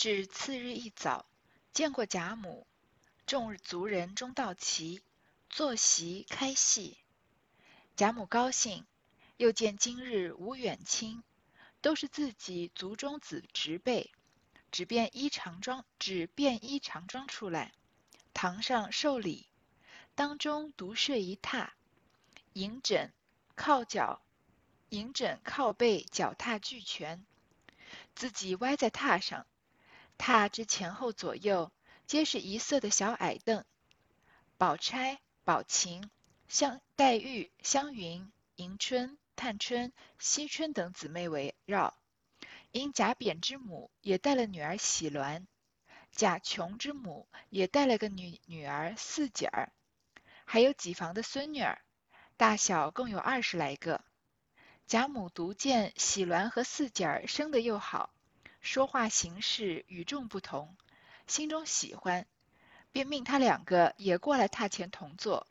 至次日一早，见过贾母，众族人中到齐，坐席开戏。贾母高兴，又见今日无远亲，都是自己族中子侄辈，只便衣长装，只便衣长装出来，堂上受礼，当中独设一榻，迎枕靠脚，迎枕靠背，脚踏俱全，自己歪在榻上。榻之前后左右皆是一色的小矮凳，宝钗、宝琴、香黛玉、湘云、迎春、探春、惜春等姊妹围绕。因贾扁之母也带了女儿喜鸾，贾琼之母也带了个女女儿四姐儿，还有几房的孙女儿，大小共有二十来个。贾母独见喜鸾和四姐儿生得又好。说话行事与众不同，心中喜欢，便命他两个也过来榻前同坐。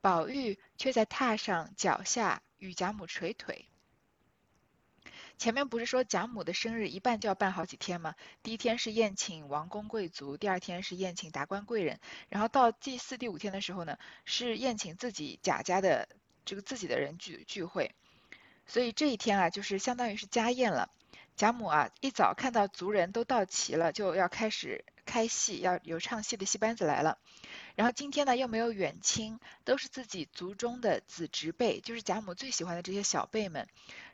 宝玉却在榻上脚下与贾母捶腿。前面不是说贾母的生日一办就要办好几天吗？第一天是宴请王公贵族，第二天是宴请达官贵人，然后到第四、第五天的时候呢，是宴请自己贾家的这个自己的人聚聚会。所以这一天啊，就是相当于是家宴了。贾母啊，一早看到族人都到齐了，就要开始开戏，要有唱戏的戏班子来了。然后今天呢，又没有远亲，都是自己族中的子侄辈，就是贾母最喜欢的这些小辈们。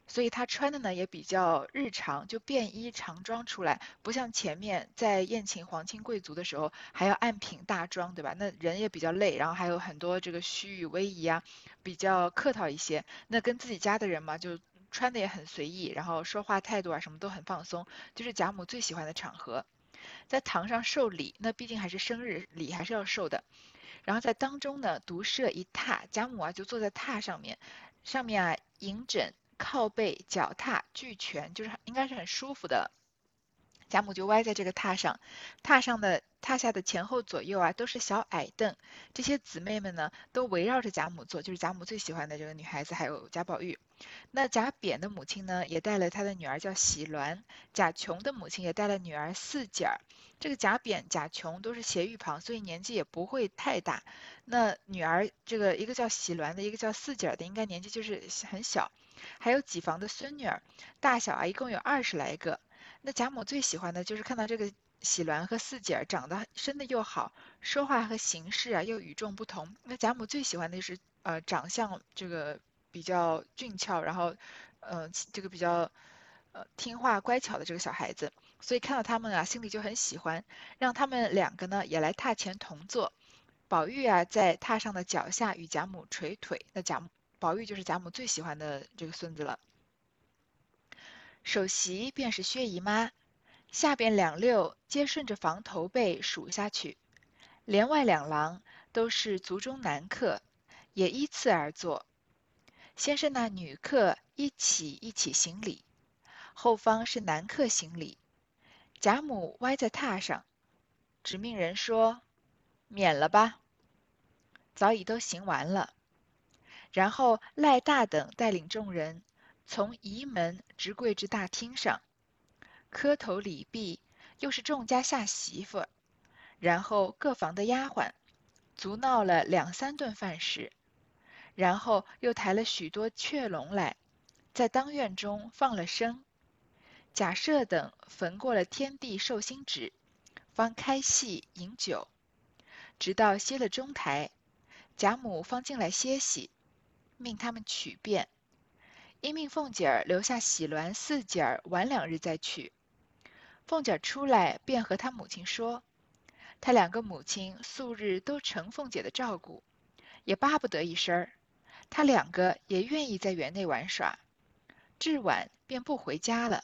所以她穿的呢也比较日常，就便衣长装出来，不像前面在宴请皇亲贵族的时候还要按品大装，对吧？那人也比较累，然后还有很多这个虚与委蛇啊，比较客套一些。那跟自己家的人嘛，就。穿的也很随意，然后说话态度啊什么都很放松，就是贾母最喜欢的场合。在堂上受礼，那毕竟还是生日礼，还是要受的。然后在当中呢，独设一榻，贾母啊就坐在榻上面，上面啊迎枕、靠背、脚踏俱全，就是应该是很舒服的。贾母就歪在这个榻上，榻上的榻下的前后左右啊都是小矮凳，这些姊妹们呢都围绕着贾母坐，就是贾母最喜欢的这个女孩子，还有贾宝玉。那贾扁的母亲呢也带了她的女儿叫喜鸾，贾琼的母亲也带了女儿四姐儿。这个贾扁、贾琼都是斜玉旁，所以年纪也不会太大。那女儿这个一个叫喜鸾的，一个叫四姐儿的，应该年纪就是很小。还有几房的孙女儿，大小啊一共有二十来个。那贾母最喜欢的就是看到这个喜鸾和四姐儿长得生的又好，说话和行事啊又与众不同。那贾母最喜欢的就是呃长相这个比较俊俏，然后呃这个比较呃听话乖巧的这个小孩子，所以看到他们啊心里就很喜欢，让他们两个呢也来榻前同坐。宝玉啊在榻上的脚下与贾母捶腿，那贾母宝玉就是贾母最喜欢的这个孙子了。首席便是薛姨妈，下边两六皆顺着房头背数下去，连外两郎都是族中男客，也依次而坐。先是那女客一起一起行礼，后方是男客行礼。贾母歪在榻上，只命人说：“免了吧。”早已都行完了，然后赖大等带领众人。从仪门直跪至大厅上，磕头礼毕，又是众家下媳妇，然后各房的丫鬟，足闹了两三顿饭食，然后又抬了许多雀笼来，在当院中放了生。贾赦等焚过了天地寿星纸，方开戏饮酒，直到歇了中台，贾母方进来歇息，命他们取便。因命凤姐儿留下喜鸾四姐儿晚两日再去。凤姐儿出来便和她母亲说，她两个母亲素日都承凤姐的照顾，也巴不得一声儿，她两个也愿意在园内玩耍，至晚便不回家了。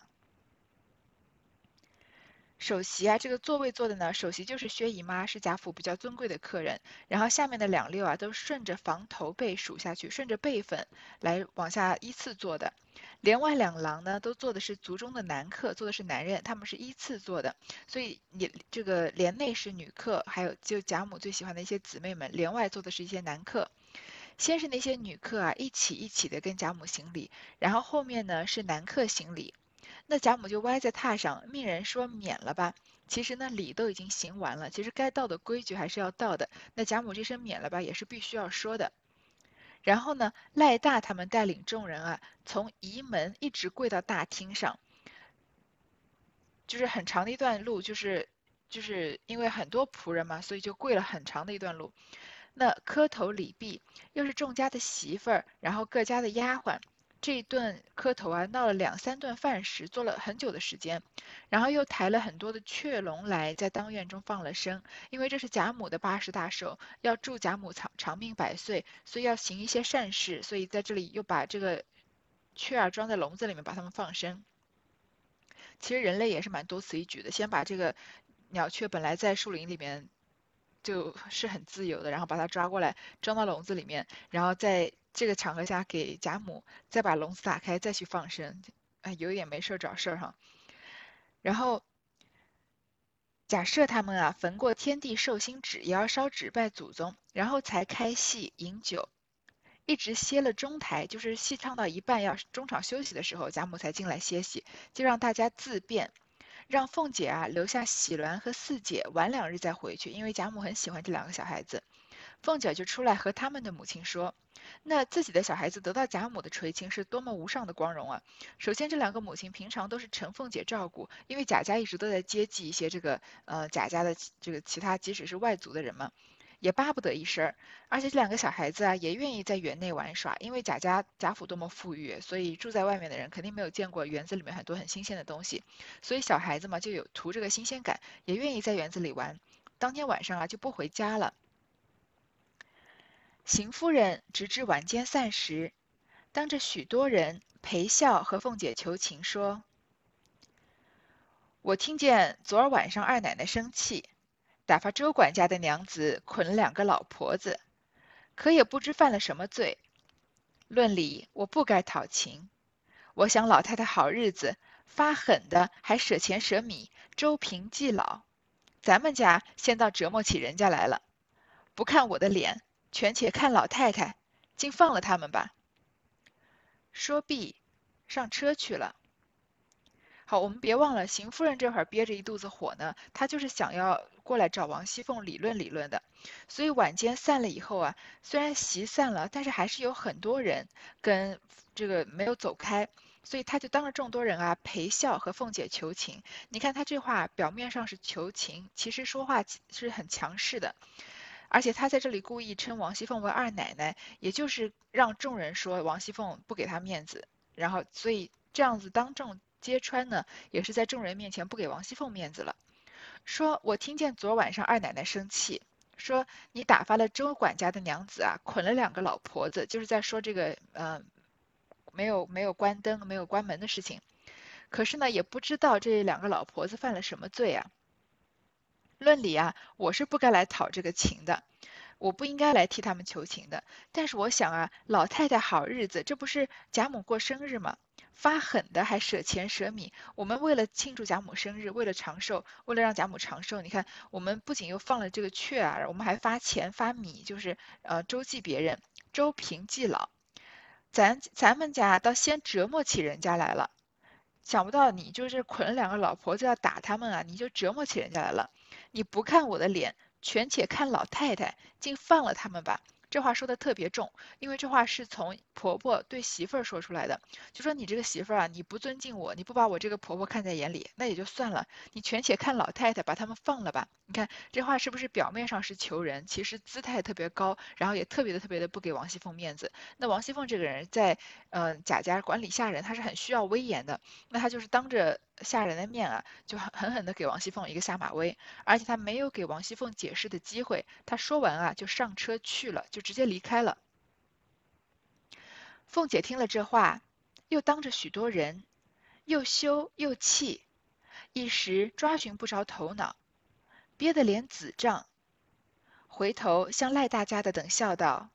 首席啊，这个座位坐的呢，首席就是薛姨妈，是贾府比较尊贵的客人。然后下面的两六啊，都顺着房头辈数下去，顺着辈分来往下依次坐的。连外两郎呢，都坐的是族中的男客，坐的是男人，他们是依次坐的。所以你这个帘内是女客，还有就贾母最喜欢的一些姊妹们，帘外坐的是一些男客。先是那些女客啊，一起一起的跟贾母行礼，然后后面呢是男客行礼。那贾母就歪在榻上，命人说免了吧。其实呢，礼都已经行完了，其实该到的规矩还是要到的。那贾母这声免了吧，也是必须要说的。然后呢，赖大他们带领众人啊，从仪门一直跪到大厅上，就是很长的一段路，就是就是因为很多仆人嘛，所以就跪了很长的一段路。那磕头礼毕，又是众家的媳妇儿，然后各家的丫鬟。这一顿磕头啊，闹了两三顿饭食，做了很久的时间，然后又抬了很多的雀笼来，在当院中放了生，因为这是贾母的八十大寿，要祝贾母长长命百岁，所以要行一些善事，所以在这里又把这个雀儿装在笼子里面，把它们放生。其实人类也是蛮多此一举的，先把这个鸟雀本来在树林里面就是很自由的，然后把它抓过来，装到笼子里面，然后再。这个场合下给贾母再把笼子打开，再去放生，哎，有一点没事找事儿哈。然后假设他们啊焚过天地寿星纸，也要烧纸拜祖宗，然后才开戏饮酒，一直歇了中台，就是戏唱到一半要中场休息的时候，贾母才进来歇息，就让大家自便，让凤姐啊留下喜鸾和四姐晚两日再回去，因为贾母很喜欢这两个小孩子。凤姐就出来和他们的母亲说。那自己的小孩子得到贾母的垂青是多么无上的光荣啊！首先，这两个母亲平常都是陈凤姐照顾，因为贾家一直都在接济一些这个呃贾家的这个其他即使是外族的人嘛，也巴不得一身儿。而且这两个小孩子啊，也愿意在园内玩耍，因为贾家贾府多么富裕，所以住在外面的人肯定没有见过园子里面很多很新鲜的东西，所以小孩子嘛就有图这个新鲜感，也愿意在园子里玩。当天晚上啊就不回家了。邢夫人直至晚间散时，当着许多人陪笑和凤姐求情说：“我听见昨儿晚上二奶奶生气，打发周管家的娘子捆了两个老婆子，可也不知犯了什么罪。论理我不该讨情，我想老太太好日子发狠的还舍钱舍米，周平济老，咱们家先到折磨起人家来了，不看我的脸。”全且看老太太，竟放了他们吧。说毕，上车去了。好，我们别忘了，邢夫人这会儿憋着一肚子火呢，她就是想要过来找王熙凤理论理论的。所以晚间散了以后啊，虽然席散了，但是还是有很多人跟这个没有走开，所以他就当着众多人啊陪笑和凤姐求情。你看他这话表面上是求情，其实说话是很强势的。而且他在这里故意称王熙凤为二奶奶，也就是让众人说王熙凤不给他面子，然后所以这样子当众揭穿呢，也是在众人面前不给王熙凤面子了。说我听见昨晚上二奶奶生气，说你打发了周管家的娘子啊，捆了两个老婆子，就是在说这个呃没有没有关灯没有关门的事情。可是呢，也不知道这两个老婆子犯了什么罪啊。论理啊，我是不该来讨这个情的，我不应该来替他们求情的。但是我想啊，老太太好日子，这不是贾母过生日吗？发狠的还舍钱舍米。我们为了庆祝贾母生日，为了长寿，为了让贾母长寿，你看，我们不仅又放了这个雀儿，我们还发钱发米，就是呃周济别人，周平济老。咱咱们家倒先折磨起人家来了，想不到你就是捆了两个老婆子要打他们啊，你就折磨起人家来了。你不看我的脸，全且看老太太，竟放了他们吧。这话说的特别重，因为这话是从婆婆对媳妇儿说出来的，就说你这个媳妇儿啊，你不尊敬我，你不把我这个婆婆看在眼里，那也就算了，你全且看老太太，把他们放了吧。你看这话是不是表面上是求人，其实姿态特别高，然后也特别的特别的不给王熙凤面子。那王熙凤这个人在嗯贾家管理下人，她是很需要威严的，那她就是当着下人的面啊，就狠狠的给王熙凤一个下马威，而且她没有给王熙凤解释的机会，她说完啊就上车去了，就。直接离开了。凤姐听了这话，又当着许多人，又羞又气，一时抓寻不着头脑，憋得脸紫胀，回头向赖大家的等笑道：“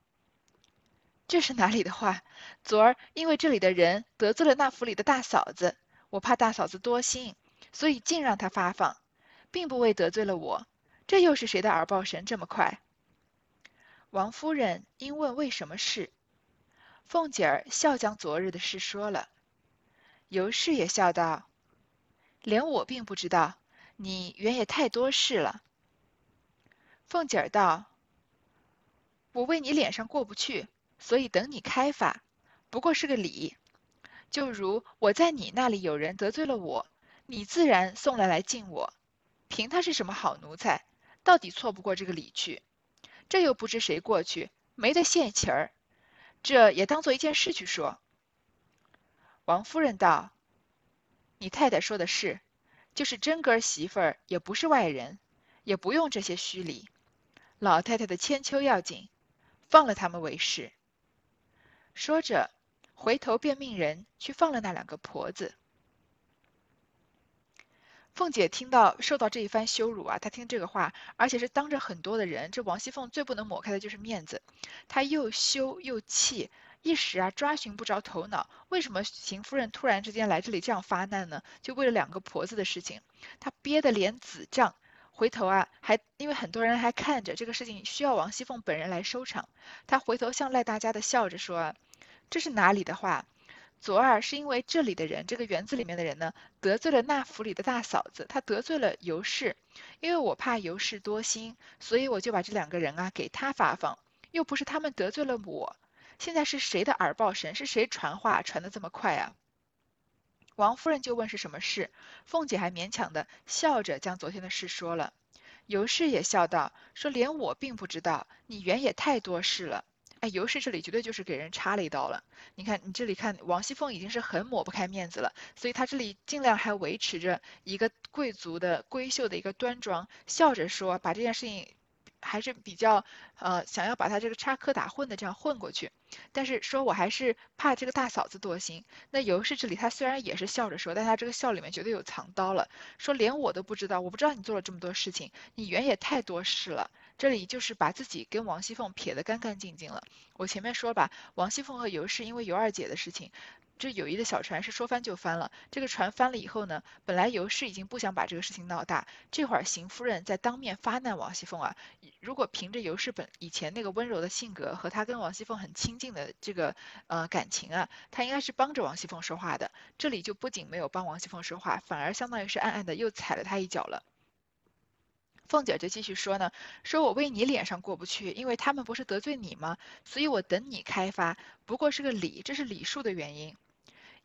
这是哪里的话？昨儿因为这里的人得罪了那府里的大嫂子，我怕大嫂子多心，所以尽让她发放，并不为得罪了我。这又是谁的耳报神这么快？”王夫人因问为什么事，凤姐儿笑将昨日的事说了。尤氏也笑道：“连我并不知道，你原也太多事了。”凤姐儿道：“我为你脸上过不去，所以等你开发，不过是个理。就如我在你那里有人得罪了我，你自然送来来敬我，凭他是什么好奴才，到底错不过这个理去。这又不知谁过去，没得现钱儿，这也当做一件事去说。”王夫人道：“你太太说的是，就是真哥儿媳妇儿也不是外人，也不用这些虚礼。老太太的千秋要紧，放了他们为是。”说着，回头便命人去放了那两个婆子。凤姐听到受到这一番羞辱啊，她听这个话，而且是当着很多的人，这王熙凤最不能抹开的就是面子，她又羞又气。一时啊，抓寻不着头脑，为什么邢夫人突然之间来这里这样发难呢？就为了两个婆子的事情，她憋得脸紫胀。回头啊，还因为很多人还看着这个事情，需要王熙凤本人来收场。她回头向赖大家的笑着说：“这是哪里的话？昨儿是因为这里的人，这个园子里面的人呢，得罪了那府里的大嫂子，她得罪了尤氏。因为我怕尤氏多心，所以我就把这两个人啊给他发放，又不是他们得罪了我。”现在是谁的耳报神？是谁传话传的这么快啊？王夫人就问是什么事，凤姐还勉强的笑着将昨天的事说了。尤氏也笑道：“说连我并不知道，你原也太多事了。”哎，尤氏这里绝对就是给人插了一刀了。你看，你这里看王熙凤已经是很抹不开面子了，所以她这里尽量还维持着一个贵族的闺秀的一个端庄，笑着说把这件事情。还是比较呃想要把他这个插科打诨的这样混过去，但是说我还是怕这个大嫂子多心。那尤氏这里她虽然也是笑着说，但她这个笑里面绝对有藏刀了。说连我都不知道，我不知道你做了这么多事情，你原也太多事了。这里就是把自己跟王熙凤撇得干干净净了。我前面说吧，王熙凤和尤氏因为尤二姐的事情。这友谊的小船是说翻就翻了。这个船翻了以后呢，本来尤氏已经不想把这个事情闹大，这会儿邢夫人在当面发难王熙凤啊。如果凭着尤氏本以前那个温柔的性格和她跟王熙凤很亲近的这个呃感情啊，她应该是帮着王熙凤说话的。这里就不仅没有帮王熙凤说话，反而相当于是暗暗的又踩了她一脚了。凤姐就继续说呢，说我为你脸上过不去，因为他们不是得罪你吗？所以我等你开发，不过是个礼，这是礼数的原因。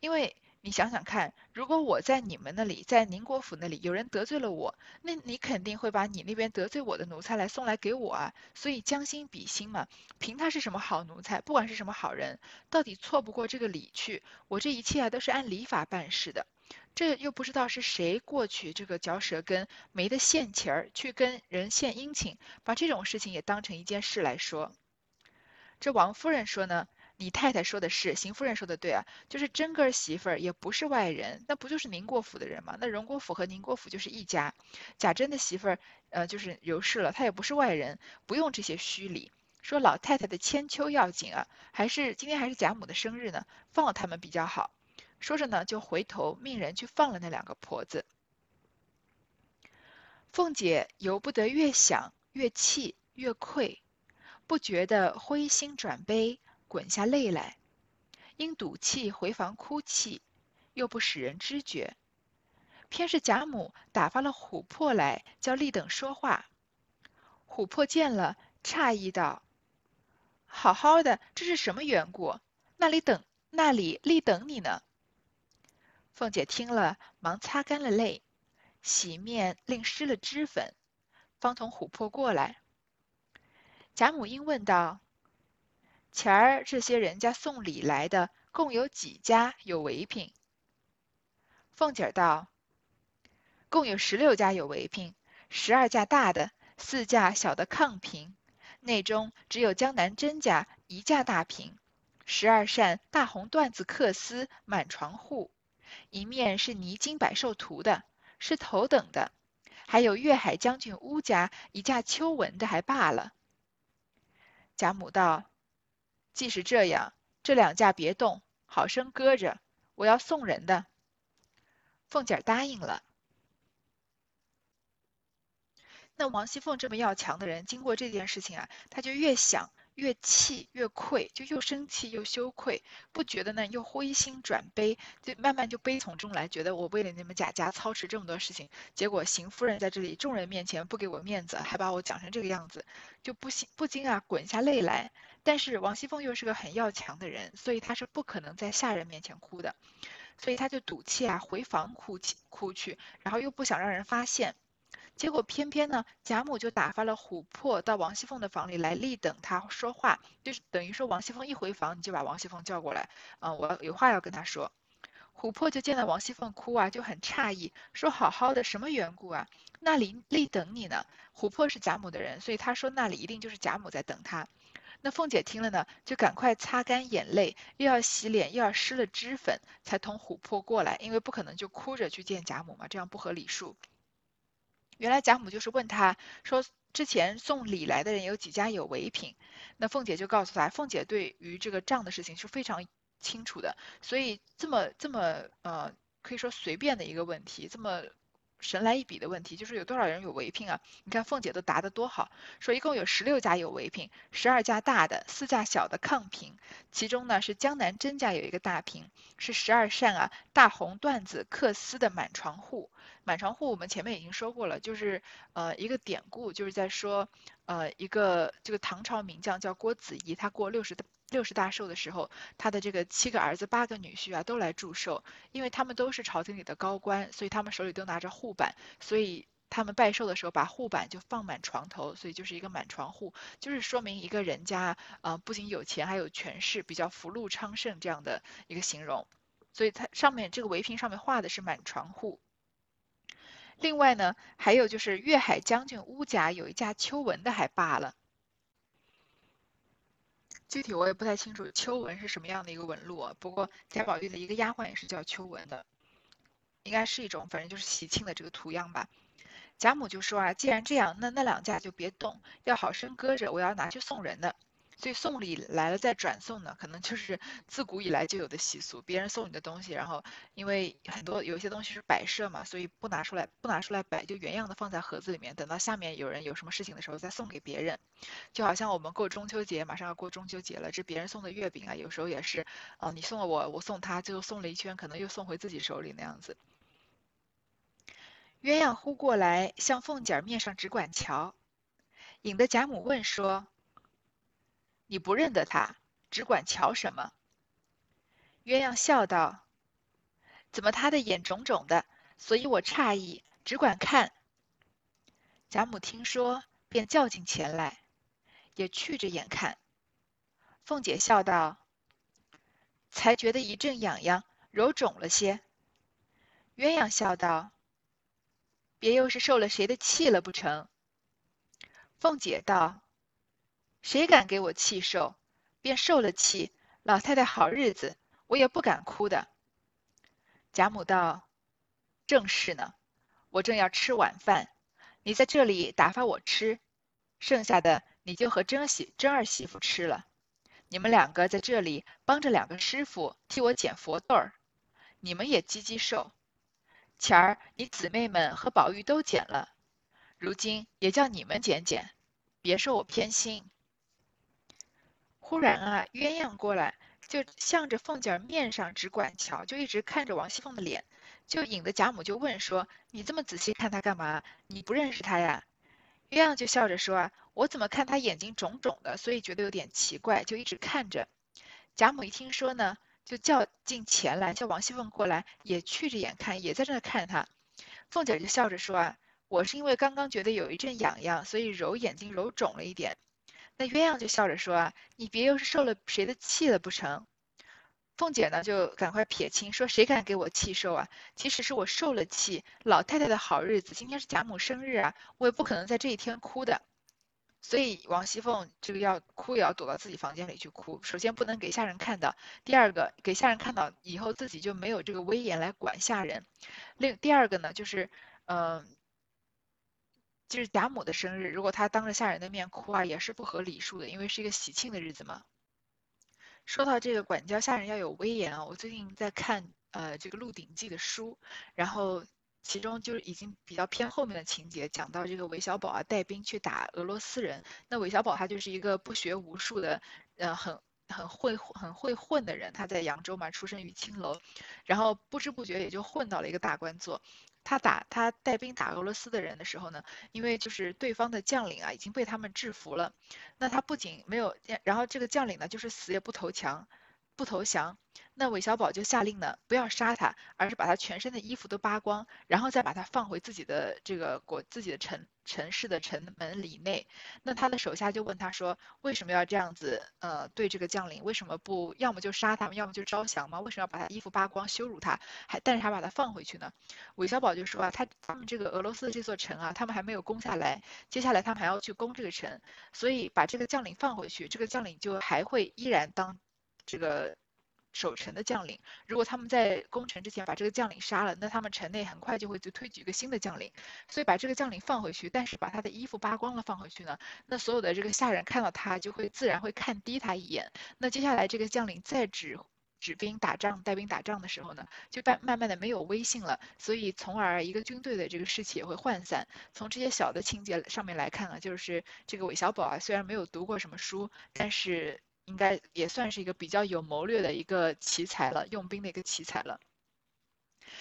因为你想想看，如果我在你们那里，在宁国府那里有人得罪了我，那你肯定会把你那边得罪我的奴才来送来给我啊。所以将心比心嘛，凭他是什么好奴才，不管是什么好人，到底错不过这个礼去。我这一切啊都是按礼法办事的。这又不知道是谁过去这个嚼舌根，没得现钱儿去跟人献殷勤，把这种事情也当成一件事来说。这王夫人说呢，你太太说的是，邢夫人说的对啊，就是真哥儿媳妇儿也不是外人，那不就是宁国府的人吗？那荣国府和宁国府就是一家。贾珍的媳妇儿，呃，就是尤氏了，她也不是外人，不用这些虚礼。说老太太的千秋要紧啊，还是今天还是贾母的生日呢，放了他们比较好。说着呢，就回头命人去放了那两个婆子。凤姐由不得越想越气越愧，不觉得灰心转悲，滚下泪来。因赌气回房哭泣，又不使人知觉。偏是贾母打发了琥珀来，叫立等说话。琥珀见了，诧异道：“好好的，这是什么缘故？那里等那里立等你呢？”凤姐听了，忙擦干了泪，洗面另施了脂粉，方从琥珀过来。贾母因问道：“前儿这些人家送礼来的，共有几家有围屏？”凤姐道：“共有十六家有围屏，十二架大的，四架小的炕屏，内中只有江南甄家一架大屏，十二扇大红缎子缂丝满床户。”一面是泥金百寿图的，是头等的；还有粤海将军乌家一架秋纹的，还罢了。贾母道：“既是这样，这两架别动，好生搁着，我要送人的。”凤姐答应了。那王熙凤这么要强的人，经过这件事情啊，她就越想越气越愧，就又生气又羞愧，不觉得呢，又灰心转悲，就慢慢就悲从中来，觉得我为了你们贾家操持这么多事情，结果邢夫人在这里众人面前不给我面子，还把我讲成这个样子，就不禁不禁啊滚下泪来。但是王熙凤又是个很要强的人，所以她是不可能在下人面前哭的，所以她就赌气啊回房哭泣哭去，然后又不想让人发现。结果偏偏呢，贾母就打发了琥珀到王熙凤的房里来立等她说话，就是等于说王熙凤一回房，你就把王熙凤叫过来，啊，我有话要跟她说。琥珀就见到王熙凤哭啊，就很诧异，说好好的什么缘故啊？那里立等你呢？琥珀是贾母的人，所以他说那里一定就是贾母在等他。那凤姐听了呢，就赶快擦干眼泪，又要洗脸，又要施了脂粉，才同琥珀过来，因为不可能就哭着去见贾母嘛，这样不合礼数。原来贾母就是问他说，之前送礼来的人有几家有违品，那凤姐就告诉他，凤姐对于这个账的事情是非常清楚的，所以这么这么呃，可以说随便的一个问题，这么。神来一笔的问题，就是有多少人有违聘啊？你看凤姐都答得多好，说一共有十六家有违聘，十二家大的，四家小的抗评。其中呢是江南甄家有一个大评，是十二扇啊大红缎子缂丝的满床户。满床户我们前面已经说过了，就是呃一个典故，就是在说呃一个这个唐朝名将叫郭子仪，他过六十。六十大寿的时候，他的这个七个儿子八个女婿啊都来祝寿，因为他们都是朝廷里的高官，所以他们手里都拿着护板，所以他们拜寿的时候把护板就放满床头，所以就是一个满床户，就是说明一个人家啊不仅有钱还有权势，比较福禄昌盛这样的一个形容。所以它上面这个围屏上面画的是满床户。另外呢，还有就是粤海将军乌家有一架秋纹的还罢了。具体我也不太清楚秋纹是什么样的一个纹路啊。不过贾宝玉的一个丫鬟也是叫秋纹的，应该是一种反正就是喜庆的这个图样吧。贾母就说啊，既然这样，那那两架就别动，要好生搁着，我要拿去送人的。所以送礼来了再转送呢，可能就是自古以来就有的习俗。别人送你的东西，然后因为很多有一些东西是摆设嘛，所以不拿出来不拿出来摆，就原样的放在盒子里面，等到下面有人有什么事情的时候再送给别人。就好像我们过中秋节，马上要过中秋节了，这别人送的月饼啊，有时候也是，啊，你送了我，我送他，最后送了一圈，可能又送回自己手里那样子。鸳鸯呼过来，向凤姐面上只管瞧，引得贾母问说。你不认得他，只管瞧什么？鸳鸯笑道：“怎么他的眼肿肿的？所以我诧异，只管看。”贾母听说，便叫进前来，也去着眼看。凤姐笑道：“才觉得一阵痒痒，揉肿了些。”鸳鸯笑道：“别又是受了谁的气了不成？”凤姐道。谁敢给我气受，便受了气。老太太好日子，我也不敢哭的。贾母道：“正是呢，我正要吃晚饭，你在这里打发我吃，剩下的你就和甄媳、甄儿媳妇吃了。你们两个在这里帮着两个师傅替我捡佛豆儿，你们也积积寿。前儿你姊妹们和宝玉都捡了，如今也叫你们捡捡，别受我偏心。”忽然啊，鸳鸯过来，就向着凤姐面上只管瞧，就一直看着王熙凤的脸，就引得贾母就问说：“你这么仔细看她干嘛？你不认识她呀？”鸳鸯就笑着说：“啊，我怎么看她眼睛肿肿的，所以觉得有点奇怪，就一直看着。”贾母一听说呢，就叫进前来，叫王熙凤过来，也去着眼看，也在这看她。凤姐就笑着说：“啊，我是因为刚刚觉得有一阵痒痒，所以揉眼睛揉肿了一点。”那鸳鸯就笑着说：“啊，你别又是受了谁的气了不成？”凤姐呢就赶快撇清说：“谁敢给我气受啊？其实是我受了气。老太太的好日子，今天是贾母生日啊，我也不可能在这一天哭的。所以王熙凤这个要哭也要躲到自己房间里去哭。首先不能给下人看到，第二个给下人看到以后自己就没有这个威严来管下人。另第二个呢就是嗯。”就是贾母的生日，如果她当着下人的面哭啊，也是不合礼数的，因为是一个喜庆的日子嘛。说到这个管教下人要有威严啊，我最近在看呃这个《鹿鼎记》的书，然后其中就是已经比较偏后面的情节，讲到这个韦小宝啊带兵去打俄罗斯人。那韦小宝他就是一个不学无术的，呃，很很会很会混的人。他在扬州嘛，出生于青楼，然后不知不觉也就混到了一个大官做。他打他带兵打俄罗斯的人的时候呢，因为就是对方的将领啊已经被他们制服了，那他不仅没有，然后这个将领呢就是死也不投降。不投降，那韦小宝就下令呢，不要杀他，而是把他全身的衣服都扒光，然后再把他放回自己的这个国自己的城城市的城门里内。那他的手下就问他说，为什么要这样子？呃，对这个将领，为什么不要么就杀他们，要么就招降吗？为什么要把他衣服扒光，羞辱他，还但是还把他放回去呢？韦小宝就说啊，他他们这个俄罗斯的这座城啊，他们还没有攻下来，接下来他们还要去攻这个城，所以把这个将领放回去，这个将领就还会依然当。这个守城的将领，如果他们在攻城之前把这个将领杀了，那他们城内很快就会就推举一个新的将领。所以把这个将领放回去，但是把他的衣服扒光了放回去呢，那所有的这个下人看到他就会自然会看低他一眼。那接下来这个将领再指指兵打仗、带兵打仗的时候呢，就慢慢慢的没有威信了。所以从而一个军队的这个士气也会涣散。从这些小的情节上面来看啊，就是这个韦小宝啊，虽然没有读过什么书，但是。应该也算是一个比较有谋略的一个奇才了，用兵的一个奇才了。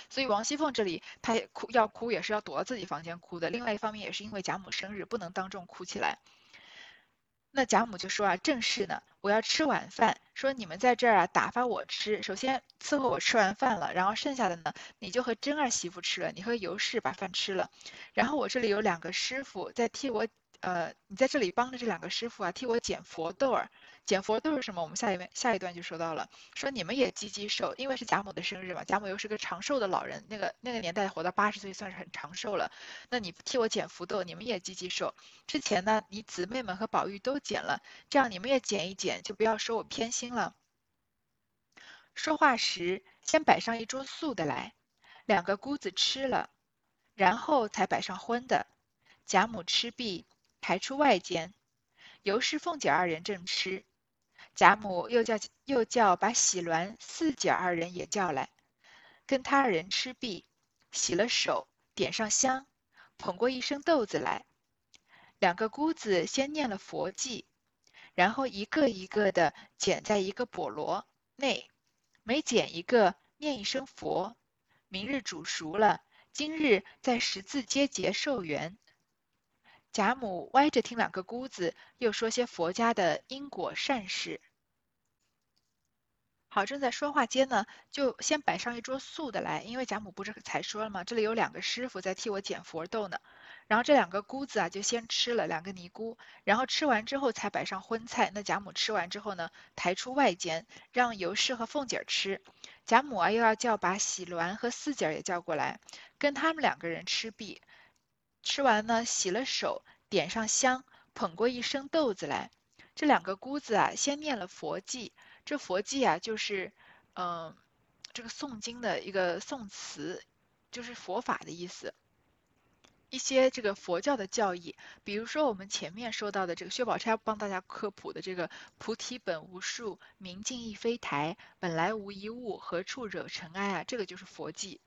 所以王熙凤这里她也哭，要哭也是要躲到自己房间哭的。另外一方面也是因为贾母生日，不能当众哭起来。那贾母就说啊，正是呢，我要吃晚饭，说你们在这儿啊打发我吃，首先伺候我吃完饭了，然后剩下的呢，你就和真儿媳妇吃了，你和尤氏把饭吃了，然后我这里有两个师傅在替我，呃，你在这里帮着这两个师傅啊，替我捡佛豆儿。捡佛豆是什么？我们下一位下一段就说到了，说你们也积积寿，因为是贾母的生日嘛，贾母又是个长寿的老人，那个那个年代活到八十岁算是很长寿了。那你替我捡福豆，你们也积积寿。之前呢，你姊妹们和宝玉都捡了，这样你们也捡一捡，就不要说我偏心了。说话时先摆上一桌素的来，两个姑子吃了，然后才摆上荤的。贾母吃毕，抬出外间，尤氏、凤姐二人正吃。贾母又叫又叫把喜鸾、四姐二人也叫来，跟他二人吃毕，洗了手，点上香，捧过一升豆子来。两个姑子先念了佛偈，然后一个一个的捡在一个钵箩内，每捡一个念一声佛。明日煮熟了，今日在十字街结寿缘。贾母歪着听两个姑子又说些佛家的因果善事。好，正在说话间呢，就先摆上一桌素的来，因为贾母不是才说了吗？这里有两个师傅在替我捡佛豆呢。然后这两个姑子啊，就先吃了两个尼姑，然后吃完之后才摆上荤菜。那贾母吃完之后呢，抬出外间，让尤氏和凤姐儿吃。贾母啊，又要叫把喜鸾和四姐儿也叫过来，跟他们两个人吃毕。吃完呢，洗了手，点上香，捧过一升豆子来。这两个姑子啊，先念了佛偈。这佛偈啊，就是，嗯，这个诵经的一个宋词，就是佛法的意思。一些这个佛教的教义，比如说我们前面说到的这个薛宝钗帮大家科普的这个“菩提本无树，明镜亦非台，本来无一物，何处惹尘埃”啊，这个就是佛偈。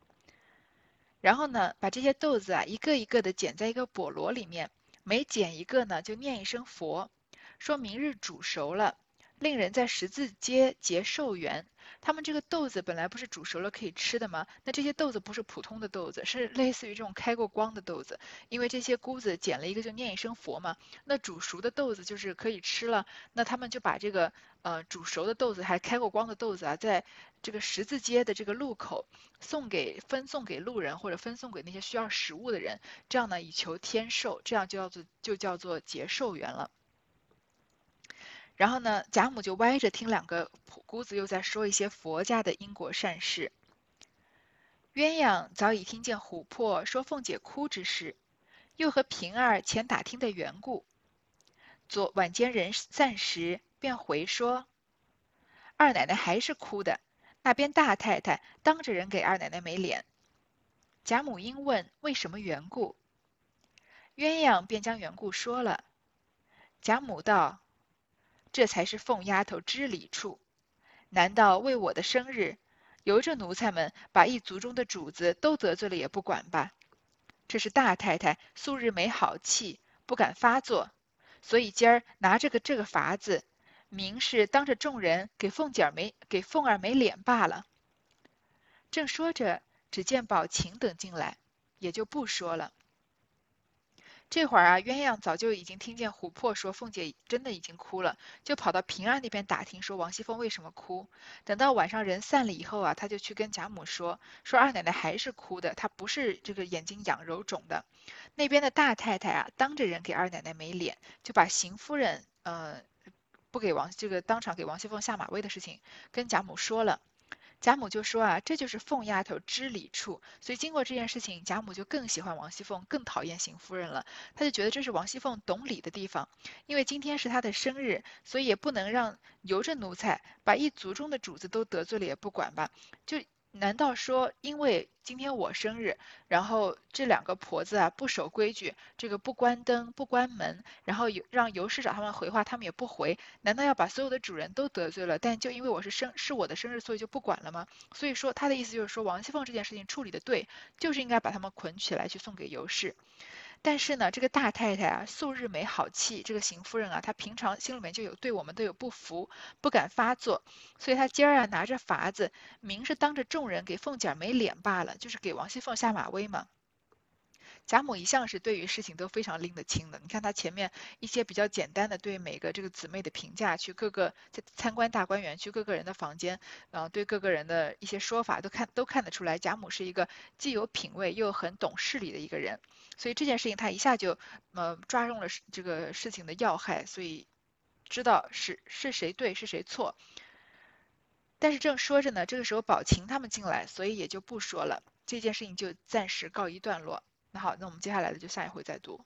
然后呢，把这些豆子啊，一个一个的捡在一个钵箩里面，每捡一个呢，就念一声佛，说明日煮熟了。令人在十字街结寿缘。他们这个豆子本来不是煮熟了可以吃的吗？那这些豆子不是普通的豆子，是类似于这种开过光的豆子。因为这些姑子捡了一个就念一声佛嘛。那煮熟的豆子就是可以吃了。那他们就把这个呃煮熟的豆子还开过光的豆子啊，在这个十字街的这个路口送给分送给路人或者分送给那些需要食物的人，这样呢以求天寿，这样就叫做就叫做结寿缘了。然后呢，贾母就歪着听两个姑子又在说一些佛家的因果善事。鸳鸯早已听见琥珀说凤姐哭之事，又和平儿前打听的缘故。昨晚间人散时，便回说：“二奶奶还是哭的，那边大太太当着人给二奶奶没脸。”贾母因问为什么缘故，鸳鸯便将缘故说了。贾母道。这才是凤丫头知礼处。难道为我的生日，由着奴才们把一族中的主子都得罪了也不管吧。这是大太太素日没好气，不敢发作，所以今儿拿着个这个法子，明是当着众人给凤姐儿没给凤儿没脸罢了。正说着，只见宝琴等进来，也就不说了。这会儿啊，鸳鸯早就已经听见琥珀说凤姐真的已经哭了，就跑到平儿那边打听，说王熙凤为什么哭。等到晚上人散了以后啊，他就去跟贾母说，说二奶奶还是哭的，她不是这个眼睛痒揉肿的。那边的大太太啊，当着人给二奶奶没脸，就把邢夫人呃不给王这个当场给王熙凤下马威的事情跟贾母说了。贾母就说啊，这就是凤丫头知礼处，所以经过这件事情，贾母就更喜欢王熙凤，更讨厌邢夫人了。她就觉得这是王熙凤懂礼的地方，因为今天是她的生日，所以也不能让由着奴才把一族中的主子都得罪了也不管吧，就。难道说，因为今天我生日，然后这两个婆子啊不守规矩，这个不关灯不关门，然后有让尤氏找他们回话，他们也不回，难道要把所有的主人都得罪了？但就因为我是生是我的生日，所以就不管了吗？所以说他的意思就是说，王熙凤这件事情处理的对，就是应该把他们捆起来去送给尤氏。但是呢，这个大太太啊，素日没好气。这个邢夫人啊，她平常心里面就有对我们都有不服，不敢发作，所以她今儿啊拿着法子，明是当着众人给凤姐儿没脸罢了，就是给王熙凤下马威嘛。贾母一向是对于事情都非常拎得清的。你看她前面一些比较简单的对每个这个姊妹的评价，去各个参观大观园，去各个人的房间，呃，对各个人的一些说法都看都看得出来，贾母是一个既有品位又很懂事理的一个人。所以这件事情他一下就呃抓中了这个事情的要害，所以知道是是谁对是谁错。但是正说着呢，这个时候宝琴他们进来，所以也就不说了，这件事情就暂时告一段落。那好，那我们接下来的就下一回再读。